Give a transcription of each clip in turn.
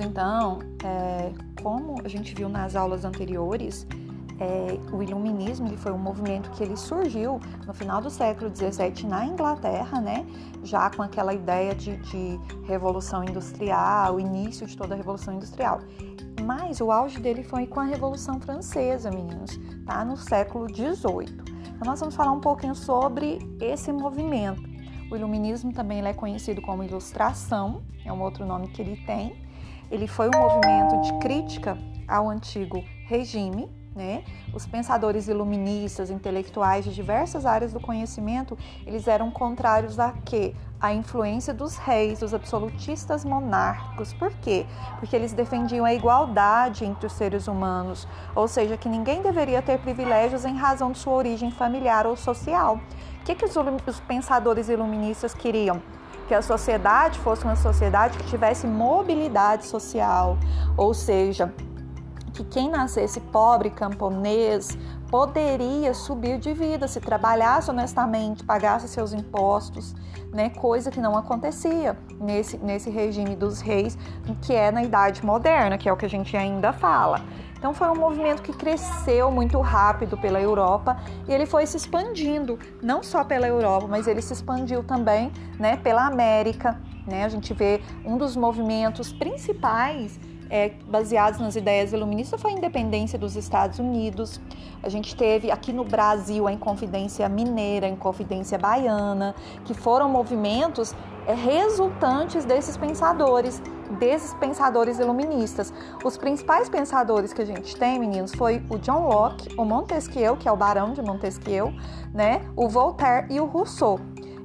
então, é, como a gente viu nas aulas anteriores, é, o iluminismo ele foi um movimento que ele surgiu no final do século XVII na Inglaterra, né? Já com aquela ideia de, de revolução industrial, o início de toda a revolução industrial. Mas o auge dele foi com a Revolução Francesa, meninos, tá? No século XVIII. Então nós vamos falar um pouquinho sobre esse movimento. O iluminismo também é conhecido como ilustração, é um outro nome que ele tem. Ele foi um movimento de crítica ao antigo regime, né? Os pensadores iluministas, intelectuais de diversas áreas do conhecimento, eles eram contrários a quê? A influência dos reis, dos absolutistas monárquicos. Por quê? Porque eles defendiam a igualdade entre os seres humanos, ou seja, que ninguém deveria ter privilégios em razão de sua origem familiar ou social. O que, que os, os pensadores iluministas queriam? Que a sociedade fosse uma sociedade que tivesse mobilidade social, ou seja, que quem nascesse pobre, camponês, poderia subir de vida se trabalhasse honestamente, pagasse seus impostos, né? Coisa que não acontecia nesse, nesse regime dos reis, que é na Idade Moderna, que é o que a gente ainda fala. Então foi um movimento que cresceu muito rápido pela Europa e ele foi se expandindo, não só pela Europa, mas ele se expandiu também, né, pela América. Né? A gente vê um dos movimentos principais é, baseados nas ideias iluministas foi a independência dos Estados Unidos. A gente teve aqui no Brasil a Inconfidência Mineira, a Inconfidência Baiana, que foram movimentos é, resultantes desses pensadores, desses pensadores iluministas. Os principais pensadores que a gente tem, meninos, foi o John Locke, o Montesquieu, que é o Barão de Montesquieu, né, o Voltaire e o Rousseau.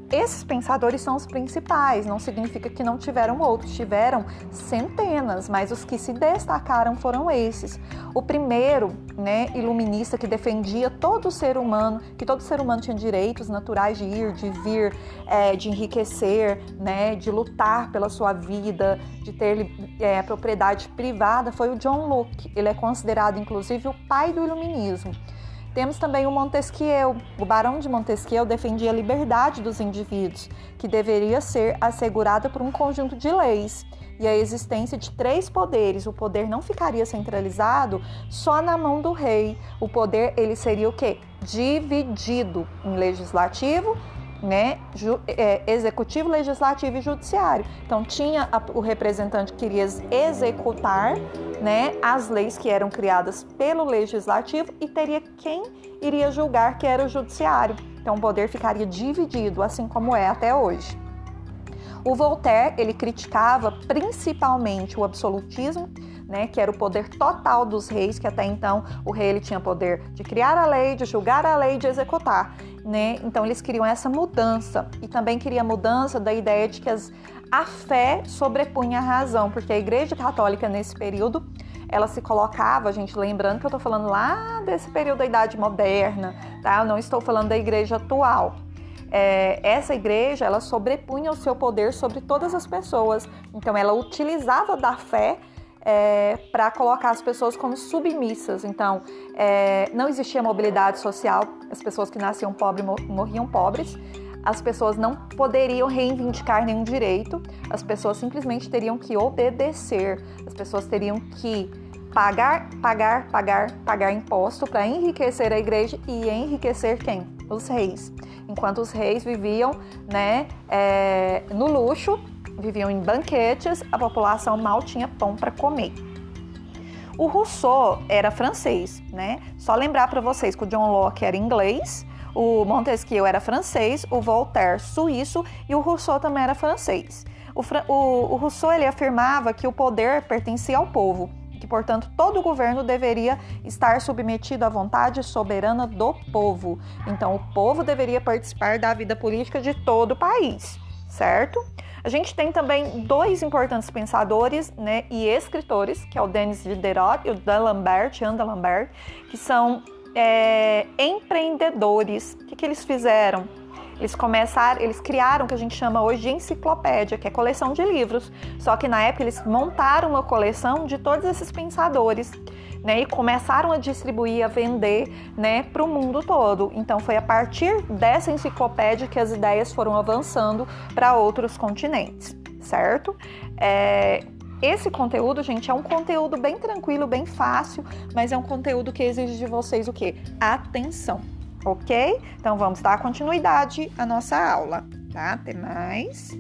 Esses pensadores são os principais, não significa que não tiveram outros, tiveram centenas, mas os que se destacaram foram esses. O primeiro, né, iluminista que defendia todo ser humano, que todo ser humano tinha direitos naturais de ir, de vir, é, de enriquecer, né, de lutar pela sua vida, de ter é, propriedade privada, foi o John Locke. Ele é considerado, inclusive, o pai do iluminismo. Temos também o Montesquieu. O Barão de Montesquieu defendia a liberdade dos indivíduos, que deveria ser assegurada por um conjunto de leis e a existência de três poderes. O poder não ficaria centralizado só na mão do rei. O poder ele seria o quê? Dividido em legislativo, né, é, executivo, legislativo e judiciário. Então tinha o representante que queria executar, né, as leis que eram criadas pelo legislativo e teria quem iria julgar que era o judiciário. Então o poder ficaria dividido, assim como é até hoje. O Voltaire ele criticava principalmente o absolutismo né, que era o poder total dos reis, que até então o rei ele tinha poder de criar a lei, de julgar a lei, de executar, né? Então eles queriam essa mudança e também queria mudança da ideia de que as, a fé sobrepunha a razão, porque a Igreja Católica nesse período ela se colocava, gente, lembrando que eu estou falando lá desse período da Idade Moderna, tá? Eu não estou falando da Igreja atual. É, essa igreja ela sobrepunha o seu poder sobre todas as pessoas. Então ela utilizava da fé é, para colocar as pessoas como submissas. Então, é, não existia mobilidade social, as pessoas que nasciam pobres morriam pobres, as pessoas não poderiam reivindicar nenhum direito, as pessoas simplesmente teriam que obedecer, as pessoas teriam que pagar, pagar, pagar, pagar imposto para enriquecer a igreja e enriquecer quem? Os reis. Enquanto os reis viviam né, é, no luxo viviam em banquetes, a população mal tinha pão para comer. O Rousseau era francês, né? Só lembrar para vocês que o John Locke era inglês, o Montesquieu era francês, o Voltaire suíço e o Rousseau também era francês. O, o, o Rousseau ele afirmava que o poder pertencia ao povo, que portanto todo governo deveria estar submetido à vontade soberana do povo. Então o povo deveria participar da vida política de todo o país, certo? A gente tem também dois importantes pensadores né, e escritores, que é o Denis Diderot e o Dan Lambert, Jean Lambert, que são é, empreendedores. O que, que eles fizeram? Eles começaram, eles criaram o que a gente chama hoje de enciclopédia, que é coleção de livros. Só que na época eles montaram uma coleção de todos esses pensadores né, e começaram a distribuir, a vender né, para o mundo todo. Então foi a partir dessa enciclopédia que as ideias foram avançando para outros continentes, certo? É, Esse conteúdo, gente, é um conteúdo bem tranquilo, bem fácil, mas é um conteúdo que exige de vocês o quê? Atenção, ok? Então vamos dar continuidade à nossa aula, tá? Até mais.